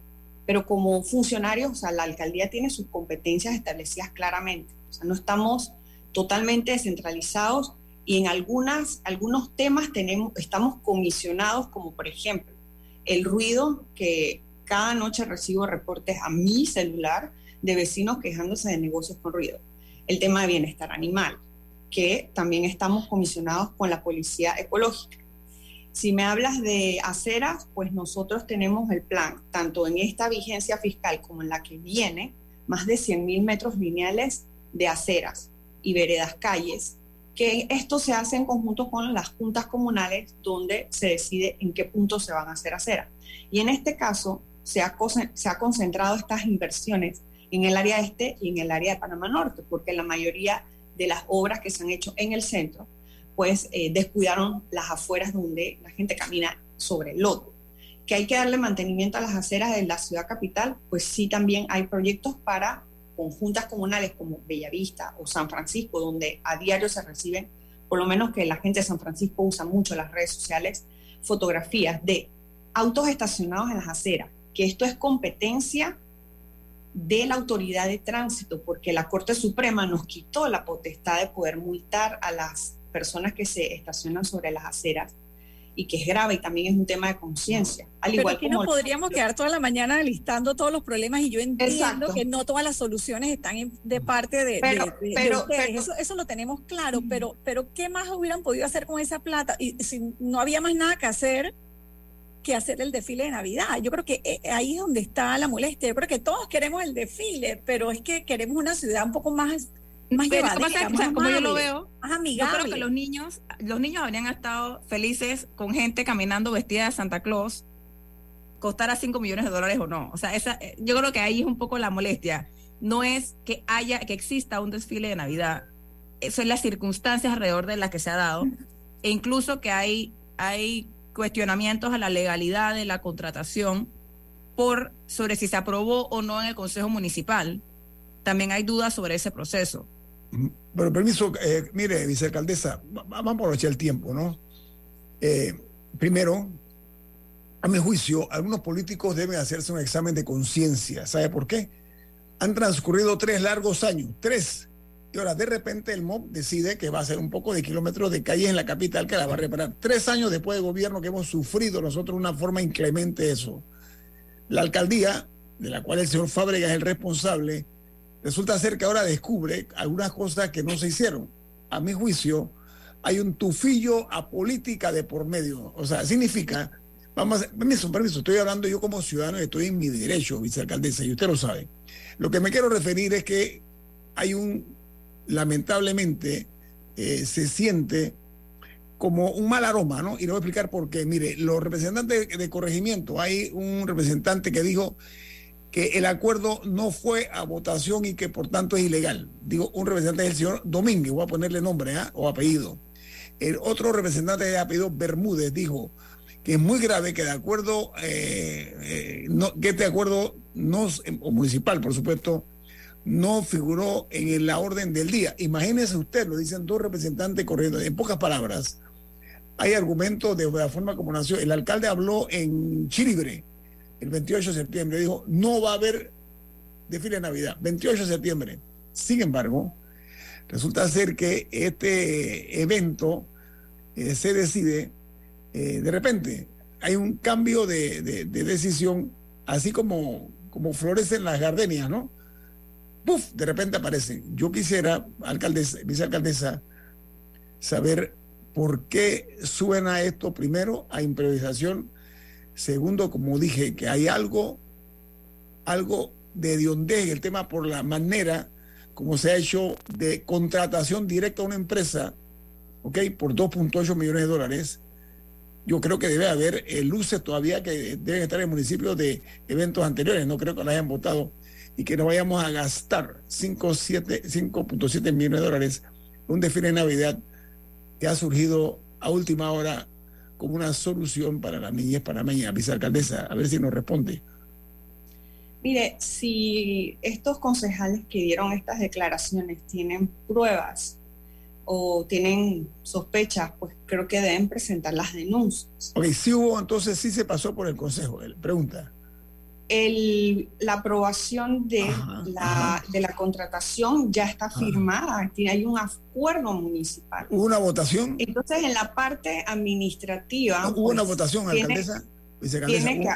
Pero como funcionarios, o sea, la alcaldía tiene sus competencias establecidas claramente. O sea, no estamos totalmente descentralizados y en algunas, algunos temas tenemos, estamos comisionados, como por ejemplo el ruido que cada noche recibo reportes a mi celular de vecinos quejándose de negocios con ruido. El tema de bienestar animal, que también estamos comisionados con la policía ecológica. Si me hablas de aceras, pues nosotros tenemos el plan, tanto en esta vigencia fiscal como en la que viene, más de 100.000 metros lineales de aceras y veredas calles, que esto se hace en conjunto con las juntas comunales donde se decide en qué punto se van a hacer aceras. Y en este caso se ha, se ha concentrado estas inversiones en el área este y en el área de Panamá Norte, porque la mayoría de las obras que se han hecho en el centro pues eh, descuidaron las afueras donde la gente camina sobre el lodo. Que hay que darle mantenimiento a las aceras de la ciudad capital, pues sí también hay proyectos para conjuntas comunales como Bellavista o San Francisco, donde a diario se reciben, por lo menos que la gente de San Francisco usa mucho las redes sociales, fotografías de autos estacionados en las aceras, que esto es competencia de la autoridad de tránsito, porque la Corte Suprema nos quitó la potestad de poder multar a las personas que se estacionan sobre las aceras y que es grave y también es un tema de conciencia.
Al igual que no podríamos quedar toda la mañana listando todos los problemas y yo entiendo que no todas las soluciones están de parte de, pero, pero, eso, eso, lo tenemos claro, pero, pero ¿qué más hubieran podido hacer con esa plata? Y si no había más nada que hacer que hacer el desfile de Navidad. Yo creo que eh, ahí es donde está la molestia. Yo creo que todos queremos el desfile, pero es que queremos una ciudad un poco más más
como yo lo veo, yo creo que los niños, los niños habrían estado felices con gente caminando vestida de Santa Claus, costara 5 millones de dólares o no. O sea, esa, eh, yo creo que ahí es un poco la molestia. No es que haya, que exista un desfile de Navidad. Son las circunstancias alrededor de las que se ha dado. E incluso que hay, hay cuestionamientos a la legalidad de la contratación por sobre si se aprobó o no en el Consejo Municipal. También hay dudas sobre ese proceso.
Pero permiso, eh, mire, vicealcaldesa, vamos a aprovechar el tiempo, ¿no? Eh, primero, a mi juicio, algunos políticos deben hacerse un examen de conciencia. ¿Sabe por qué? Han transcurrido tres largos años, tres. Y ahora de repente el MOB decide que va a hacer un poco de kilómetros de calle en la capital que la va a reparar. Tres años después de gobierno que hemos sufrido nosotros una forma inclemente eso. La alcaldía, de la cual el señor Fábrega es el responsable, resulta ser que ahora descubre algunas cosas que no se hicieron. A mi juicio, hay un tufillo a política de por medio. O sea, significa, vamos a, permiso, permiso, estoy hablando yo como ciudadano estoy en mi derecho, vicealcaldesa, y usted lo sabe. Lo que me quiero referir es que hay un, lamentablemente, eh, se siente como un mal aroma, ¿no? Y le voy a explicar por qué. Mire, los representantes de corregimiento, hay un representante que dijo que el acuerdo no fue a votación y que por tanto es ilegal. Digo, un representante del señor Domínguez, voy a ponerle nombre ¿ah? o apellido. El otro representante de apellido Bermúdez dijo que es muy grave que de acuerdo, eh, eh, no, que este acuerdo no, o municipal, por supuesto, no figuró en la orden del día. Imagínese usted, lo dicen dos representantes corriendo. En pocas palabras, hay argumentos de la forma como nació. El alcalde habló en Chilibre el 28 de septiembre, dijo, no va a haber desfile de Navidad, 28 de septiembre. Sin embargo, resulta ser que este evento eh, se decide eh, de repente. Hay un cambio de, decisión, así como, como florecen las gardenias, ¿no? ¡Puf! De repente aparecen. Yo quisiera, alcaldesa, vicealcaldesa, saber ¿Por qué suena esto? Primero, a improvisación. Segundo, como dije, que hay algo, algo de diondez en el tema por la manera como se ha hecho de contratación directa a una empresa, ¿ok? Por 2.8 millones de dólares. Yo creo que debe haber eh, luces todavía que deben estar en municipios de eventos anteriores. No creo que las hayan votado y que no vayamos a gastar 5.7 millones de dólares en un desfile de Navidad que ha surgido a última hora como una solución para la niñez panameña. Vicealcaldesa, a ver si nos responde.
Mire, si estos concejales que dieron estas declaraciones tienen pruebas o tienen sospechas, pues creo que deben presentar las denuncias.
Ok, si hubo, entonces sí se pasó por el Consejo. Pregunta
el, la aprobación de, la, de la contratación ya está firmada, hay un acuerdo municipal.
¿Hubo una votación?
Entonces, en la parte administrativa...
¿Hubo una pues, votación, alcaldesa?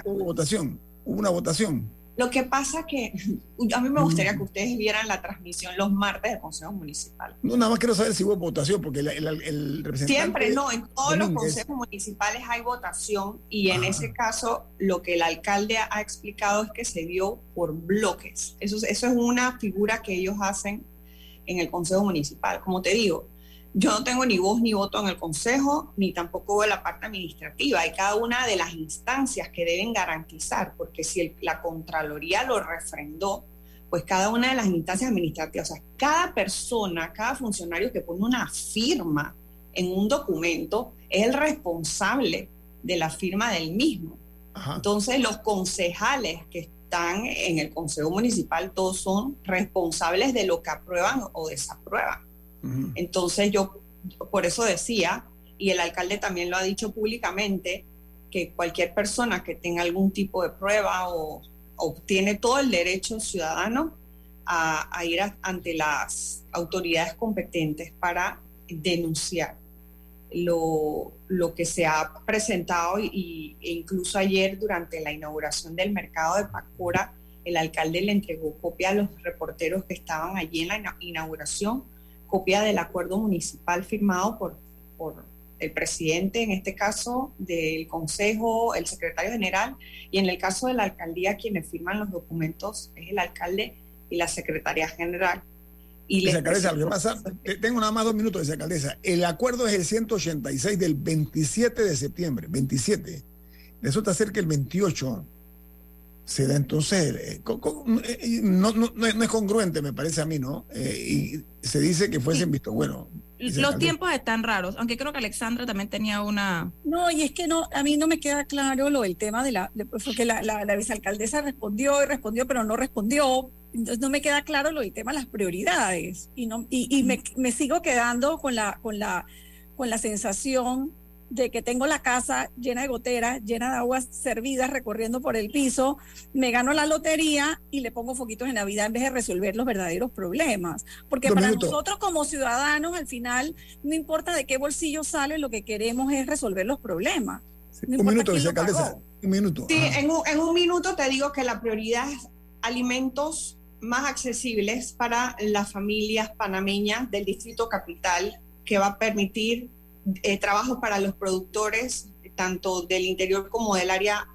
¿Hubo votación? ¿Hubo una votación?
Lo que pasa que <laughs> a mí me gustaría que ustedes vieran la transmisión los martes del Consejo Municipal.
No, nada más quiero saber si hubo votación, porque el, el, representante...
Siempre, no, en todos los consejos municipales hay votación y en ese caso lo que el alcalde ha explicado es que se dio por bloques. Eso, eso es una figura que ellos hacen en el Consejo Municipal. Como te digo, yo no tengo ni voz ni voto en el Consejo, ni tampoco en la parte administrativa. Hay cada una de las instancias que deben garantizar, porque si la Contraloría lo refrendó, pues cada una de las instancias administrativas, o sea, cada persona, cada funcionario que pone una firma en un documento es el responsable de la firma del mismo. Entonces, los concejales que están en el Consejo Municipal, todos son responsables de lo que aprueban o desaprueban. Entonces yo por eso decía, y el alcalde también lo ha dicho públicamente, que cualquier persona que tenga algún tipo de prueba o obtiene todo el derecho ciudadano a, ir ante las autoridades competentes para denunciar lo, que se ha presentado y, e incluso ayer durante la inauguración del mercado de Pacora, el alcalde le entregó copia a los reporteros que estaban allí en la inauguración copia del acuerdo municipal firmado por, por el presidente, en este caso, del consejo, el secretario general, y en el caso de la alcaldía, quienes firman los documentos es el alcalde y la secretaria general.
Y alcaldesa, lo que pasa, tengo nada más dos minutos, alcaldesa. El acuerdo es el 186 del 27 de septiembre, 27. Resulta ser que el 28 se da entonces, eh, eh, no, no, no, es congruente, me parece a mí, ¿no? Eh, y se dice que fuesen visto bueno.
Los tiempos están raros, aunque creo que Alexandra también tenía una...
No, y es que no, a mí no me queda claro lo del tema de la, porque la, la, vicealcaldesa respondió y respondió, pero no respondió, entonces no me queda claro lo del tema de las prioridades, y, no, y, y me, me sigo quedando con la, con la, con la sensación de que tengo la casa llena de goteras, llena de aguas servidas recorriendo por el piso, me gano la lotería y le pongo foquitos en Navidad en vez de resolver los verdaderos problemas. Porque para nosotros como ciudadanos, al final, no importa de qué bolsillo sale, lo que queremos es resolver los problemas.
un minuto. Un minuto.
Sí, en un, en un minuto te digo que la prioridad es alimentos más accesibles para las familias panameñas del Distrito Capital, que va a permitir eh, trabajo para los productores, tanto del interior como del área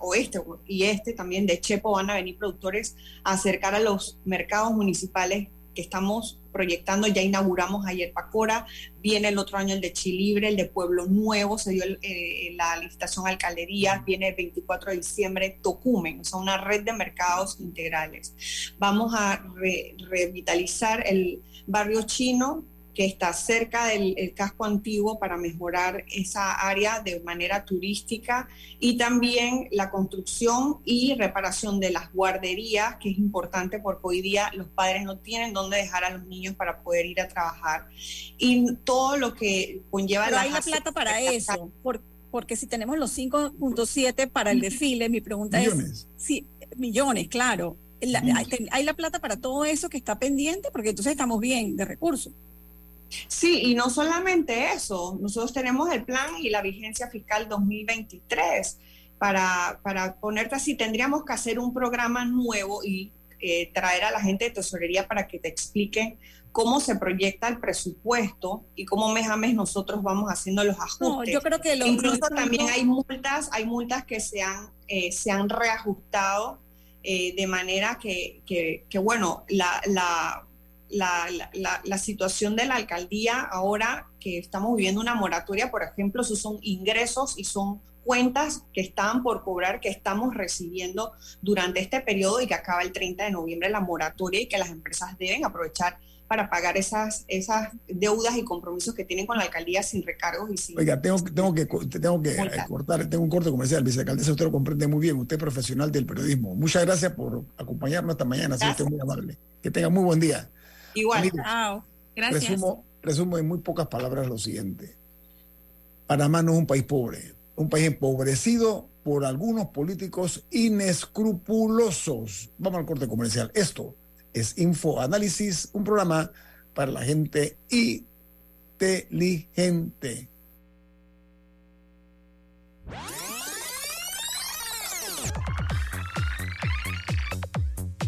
oeste y este también de Chepo van a venir productores a acercar a los mercados municipales que estamos proyectando. Ya inauguramos ayer Pacora, viene el otro año el de Chilibre, el de Pueblo Nuevo, se dio eh, la licitación alcaldería, viene el 24 de diciembre Tocumen, o sea, una red de mercados integrales. Vamos a revitalizar el barrio chino que está cerca del casco antiguo para mejorar esa área de manera turística y también la construcción y reparación de las guarderías, que es importante porque hoy día los padres no tienen dónde dejar a los niños para poder ir a trabajar. Y todo lo que conlleva...
Pero hay la plata para eso, porque si tenemos los 5.7 para el desfile, mi pregunta es... Sí, millones, claro. hay la plata para todo eso que está pendiente, porque entonces estamos bien de recursos.
Sí, y no solamente eso, nosotros tenemos el plan y la vigencia fiscal 2023. Para, para ponerte así, tendríamos que hacer un programa nuevo y eh, traer a la gente de tesorería para que te expliquen cómo se proyecta el presupuesto y cómo mes a mes nosotros vamos haciendo los ajustes.
yo creo que
incluso también hay multas, hay multas que se han, eh, se han reajustado eh, de manera que, que, bueno, la, la, la, la, situación de la alcaldía ahora que estamos viviendo una moratoria, por ejemplo, esos son ingresos y son cuentas que estaban por cobrar, que estamos recibiendo durante este periodo y que acaba el 30 de noviembre la moratoria y que las empresas deben aprovechar para pagar esas, esas deudas y compromisos que tienen con la alcaldía sin recargos y sin...
Oiga, tengo, tengo que, tengo que eh, cortar, tengo un corte comercial, vicealcaldesa, usted lo comprende muy bien, usted es profesional del periodismo. Muchas gracias por acompañarnos esta mañana, usted muy amable. Que tenga muy buen día.
Igual.
Gracias. Resumo, resumo en muy pocas palabras lo siguiente. Panamá no es un país pobre, un país empobrecido por algunos políticos inescrupulosos. Vamos al corte comercial. Esto es Info Análisis, un programa para la gente inteligente.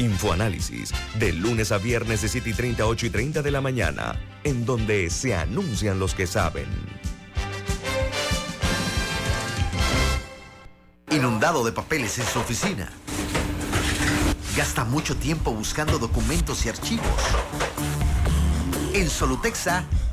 Infoanálisis, de lunes a viernes de 7 y 30, 8 y 30 de la mañana, en donde se anuncian los que saben.
Inundado de papeles en su oficina. Gasta mucho tiempo buscando documentos y archivos. En Solutexa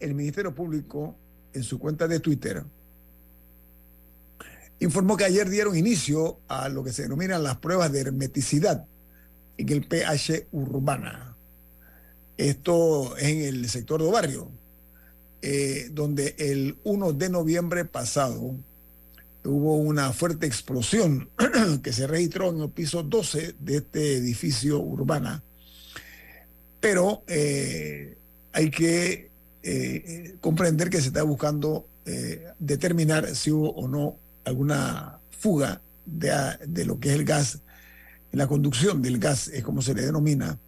El Ministerio Público en su cuenta de Twitter informó que ayer dieron inicio a lo que se denominan las pruebas de hermeticidad en el PH Urbana. Esto es en el sector de barrio, eh, donde el 1 de noviembre pasado hubo una fuerte explosión <clears throat> que se registró en el piso 12 de este edificio urbana. Pero eh, hay que eh, comprender que se está buscando determinar si hubo o no alguna fuga de, de lo que es el gas la conducción del gas, es como se le denomina.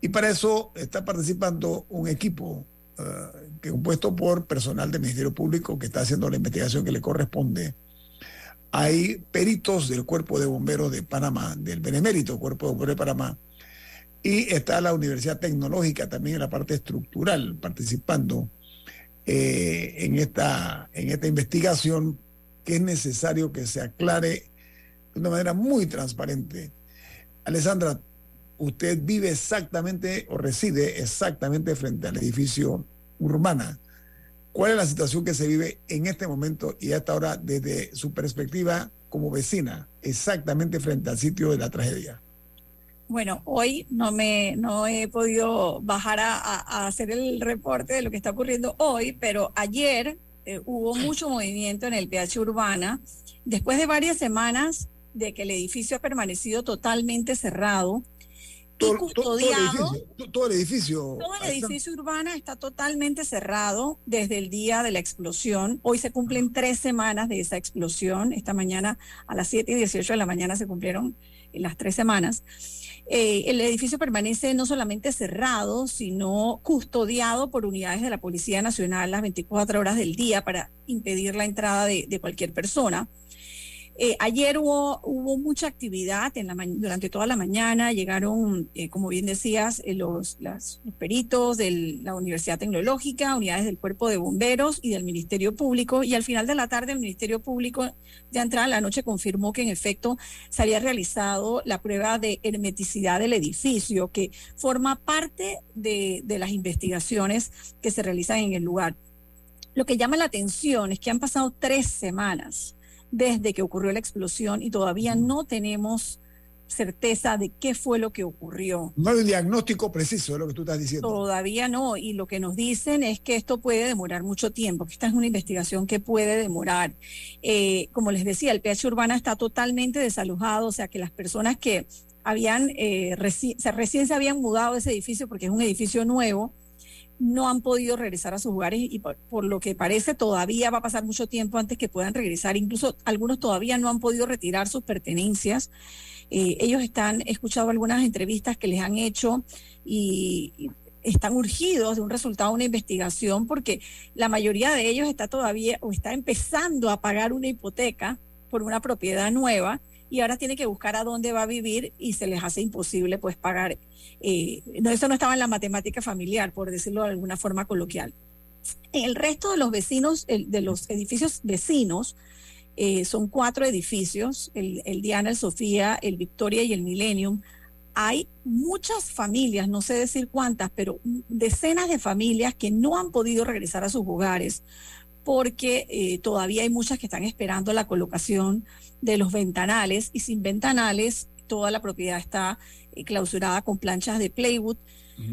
Y para eso está participando un equipo uh, que compuesto por personal del Ministerio Público que está haciendo la investigación que le corresponde. Hay peritos del Cuerpo de Bomberos de Panamá, del Benemérito Cuerpo de Bomberos de Panamá, y está la Universidad Tecnológica también en la parte estructural participando eh, en, esta, en esta investigación que es necesario que se aclare de una manera muy transparente Alessandra, usted vive exactamente o reside exactamente frente al edificio Urbana. ¿Cuál es la situación que se vive en este momento y hasta ahora desde su perspectiva como vecina, exactamente frente al sitio de la tragedia?
Bueno, hoy no me no he podido bajar a, hacer el reporte de lo que está ocurriendo hoy, pero ayer eh, hubo mucho movimiento en el PH Urbana. Después de varias semanas de que el edificio ha permanecido totalmente cerrado.
todo,
custodiado.
Todo, el edificio.
Todo el edificio urbano está totalmente cerrado desde el día de la explosión. Hoy se cumplen tres semanas de esa explosión. Esta mañana a las 7 y 18 de la mañana se cumplieron las tres semanas. Eh, el edificio permanece no solamente cerrado, sino custodiado por unidades de la Policía Nacional las 24 horas del día para impedir la entrada de cualquier persona. Eh, ayer hubo, hubo mucha actividad en la durante toda la mañana. Llegaron, eh, como bien decías, eh, los, peritos de la Universidad Tecnológica, unidades del Cuerpo de Bomberos y del Ministerio Público. Y al final de la tarde, el Ministerio Público, de entrada a la noche, confirmó que en efecto se había realizado la prueba de hermeticidad del edificio, que forma parte de, de las investigaciones que se realizan en el lugar. Lo que llama la atención es que han pasado tres semanas desde que ocurrió la explosión y todavía no tenemos certeza de qué fue lo que ocurrió.
No hay un diagnóstico preciso de lo que tú estás diciendo.
Todavía no, y lo que nos dicen es que esto puede demorar mucho tiempo, que esta es una investigación que puede demorar. Eh, como les decía, el PH Urbana está totalmente desalojado, o sea que las personas que habían, eh, recién se habían mudado de ese edificio, porque es un edificio nuevo, no han podido regresar a sus hogares y por, lo que parece todavía va a pasar mucho tiempo antes que puedan regresar. Incluso algunos todavía no han podido retirar sus pertenencias. Eh, ellos están, he escuchado algunas entrevistas que les han hecho y, están urgidos de un resultado de una investigación porque la mayoría de ellos está todavía o está empezando a pagar una hipoteca por una propiedad nueva y ahora tiene que buscar a dónde va a vivir y se les hace imposible pues pagar. Eh, eso no estaba en la matemática familiar, por decirlo de alguna forma coloquial. El resto de los vecinos, de los edificios vecinos, eh, son cuatro edificios, el, el Diana, el Sofía, el Victoria y el Millennium. Hay muchas familias, no sé decir cuántas, pero decenas de familias que no han podido regresar a sus hogares porque eh, todavía hay muchas que están esperando la colocación de los ventanales y sin ventanales toda la propiedad está eh, clausurada con planchas de playwood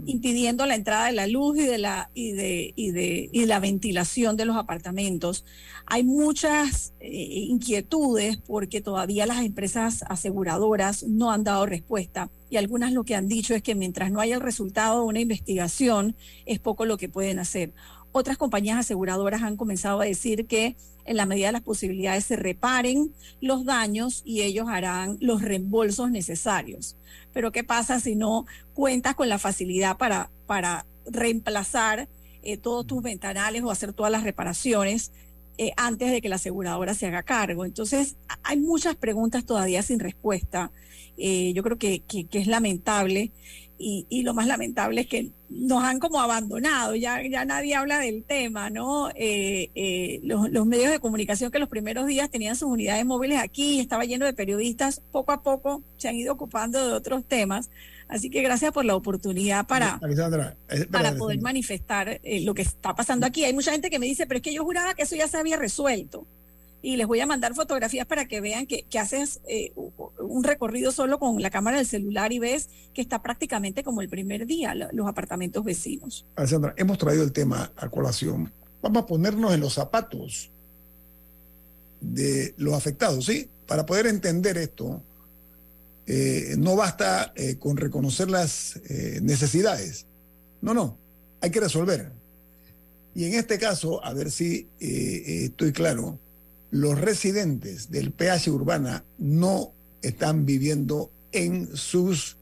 impidiendo la entrada de la luz y de la y de, y de y la ventilación de los apartamentos. Hay muchas eh, inquietudes porque todavía las empresas aseguradoras no han dado respuesta y algunas lo que han dicho es que mientras no haya el resultado de una investigación es poco lo que pueden hacer. Otras compañías aseguradoras han comenzado a decir que en la medida de las posibilidades se reparen los daños y ellos harán los reembolsos necesarios. Pero ¿qué pasa si no cuentas con la facilidad para, para reemplazar eh, todos tus ventanales o hacer todas las reparaciones eh, antes de que la aseguradora se haga cargo? Entonces, hay muchas preguntas todavía sin respuesta. Eh, yo creo que, que, que es lamentable y, lo más lamentable es que nos han como abandonado, ya, ya nadie habla del tema, ¿no? Eh, eh, los, medios de comunicación que los primeros días tenían sus unidades móviles aquí, estaba lleno de periodistas, poco a poco se han ido ocupando de otros temas. Así que gracias por la oportunidad para, para poder manifestar eh, lo que está pasando aquí. Hay mucha gente que me dice, pero es que yo juraba que eso ya se había resuelto y les voy a mandar fotografías para que vean que, haces eh, un recorrido solo con la cámara del celular y ves que está prácticamente como el primer día los apartamentos vecinos.
Alessandra, hemos traído el tema a colación. Vamos a ponernos en los zapatos de los afectados, ¿sí? Para poder entender esto, eh, no basta eh, con reconocer las necesidades. No, no, hay que resolver. Y en este caso, a ver si estoy claro, los residentes del PH Urbana no están viviendo en sus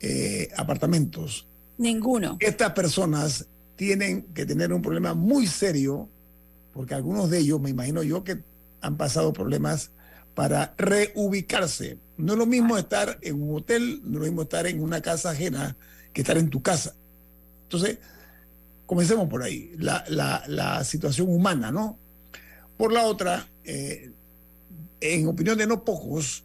eh, apartamentos.
Ninguno.
Estas personas tienen que tener un problema muy serio, porque algunos de ellos, me imagino yo, que han pasado problemas para reubicarse. No es lo mismo estar en un hotel, no es lo mismo estar en una casa ajena que estar en tu casa. Entonces, comencemos por ahí, la, la, la situación humana, ¿no? Por la otra, eh, en opinión de no pocos,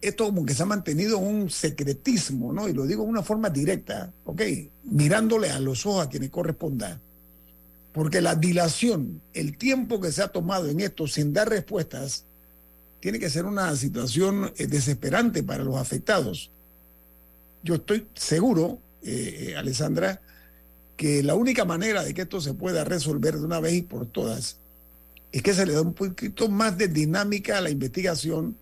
esto como que se ha mantenido un secretismo, ¿no? Y lo digo de una forma directa, ¿ok? Mirándole a los ojos a quienes corresponda. Porque la dilación, el tiempo que se ha tomado en esto sin dar respuestas, tiene que ser una situación eh, desesperante para los afectados. Yo estoy seguro, eh, Alessandra, que la única manera de que esto se pueda resolver de una vez y por todas es que se le da un poquito más de dinámica a la investigación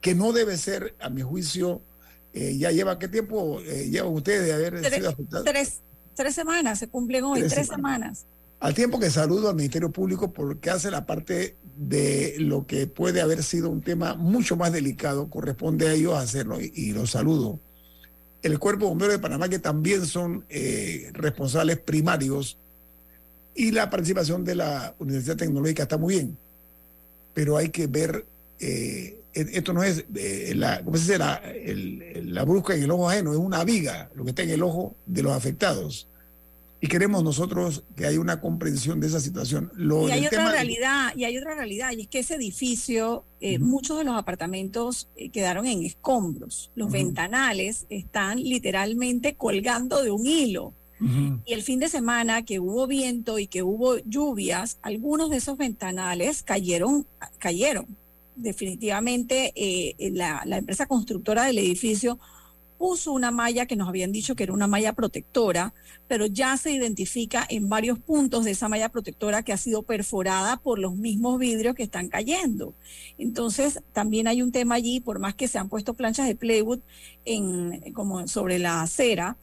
que no debe ser, a mi juicio, eh, ya lleva, ¿qué tiempo eh, llevan ustedes de haber
Tres,
sido afectados?
tres, tres semanas, se cumplen hoy,
Tres
tres,
semanas.
semanas.
Al tiempo que saludo al Ministerio Público porque hace la parte de lo que puede haber sido un tema mucho más delicado, corresponde a ellos hacerlo y, y los saludo. El Cuerpo Bombero de Panamá, que también son eh, responsables primarios, y la participación de la Universidad Tecnológica está muy bien, pero hay que ver, eh, esto no es eh, la, ¿cómo se dice? La, el- la brusca en el ojo ajeno, es una viga lo que está en el ojo de los afectados. Y queremos nosotros que haya una comprensión de esa situación. Lo
Y hay otra
tema
realidad, y hay otra realidad, y es que ese edificio, eh, muchos de los apartamentos eh, quedaron en escombros. Los ventanales están literalmente colgando de un hilo. Y el fin de semana que hubo viento y que hubo lluvias, algunos de esos ventanales cayeron, cayeron. Definitivamente eh, la, empresa constructora del edificio puso una malla que nos habían dicho que era una malla protectora, pero ya se identifica en varios puntos de esa malla protectora que ha sido perforada por los mismos vidrios que están cayendo. Entonces, también hay un tema allí, por más que se han puesto planchas de plywood en, como sobre la acera,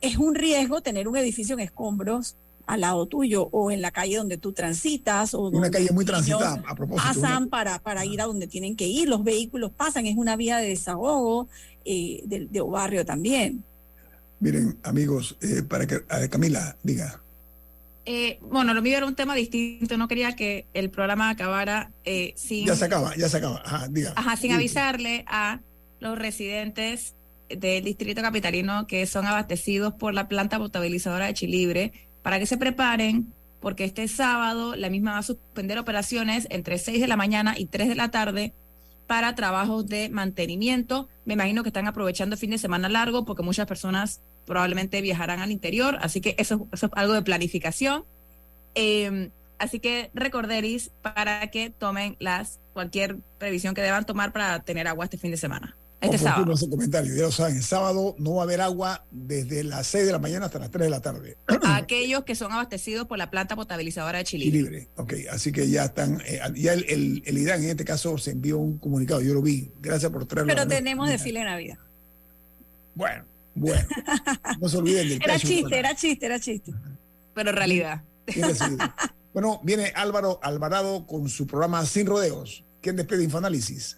es un riesgo tener un edificio en escombros al lado tuyo o en la calle donde tú transitas o
Una calle muy transitada, a propósito,
pasan
una-
para, para ir a donde tienen que ir, los vehículos pasan, es una vía de desahogo eh, de, de barrio también.
Miren, amigos, eh, para que a ver, Camila diga.
Eh, bueno, lo mío era un tema distinto. No quería que el programa acabara eh, sin,
Ya se acaba, ya se acaba. Ajá, diga.
Ajá, sin avisarle a los residentes del distrito capitalino que son abastecidos por la planta potabilizadora de Chilibre para que se preparen porque este sábado la misma va a suspender operaciones entre 6 de la mañana y 3 de la tarde para trabajos de mantenimiento. Me imagino que están aprovechando el fin de semana largo porque muchas personas probablemente viajarán al interior, así que eso, es algo de planificación. Eh, así que recorderis para que tomen las cualquier previsión que deban tomar para tener agua este fin de semana. Este sábado.
ese comentario, ya lo saben. Sábado no va a haber agua desde las 6 de la mañana hasta las 3 de la tarde.
A <clears throat> aquellos que son abastecidos por la planta potabilizadora de Chile.
Libre. Ok, así que ya están, eh, ya el, el, el IDAN en este caso se envió un comunicado, yo lo vi. Gracias por traerlo.
Pero tenemos desfile de Navidad.
Bueno, bueno. <laughs> No se olviden del
Era
cacho.
chiste, era chiste, era chiste.
Pero realidad.
Bien recibido. <laughs> Bueno, viene Álvaro Alvarado con su programa Sin Rodeos. ¿Quién despide Infoanálisis?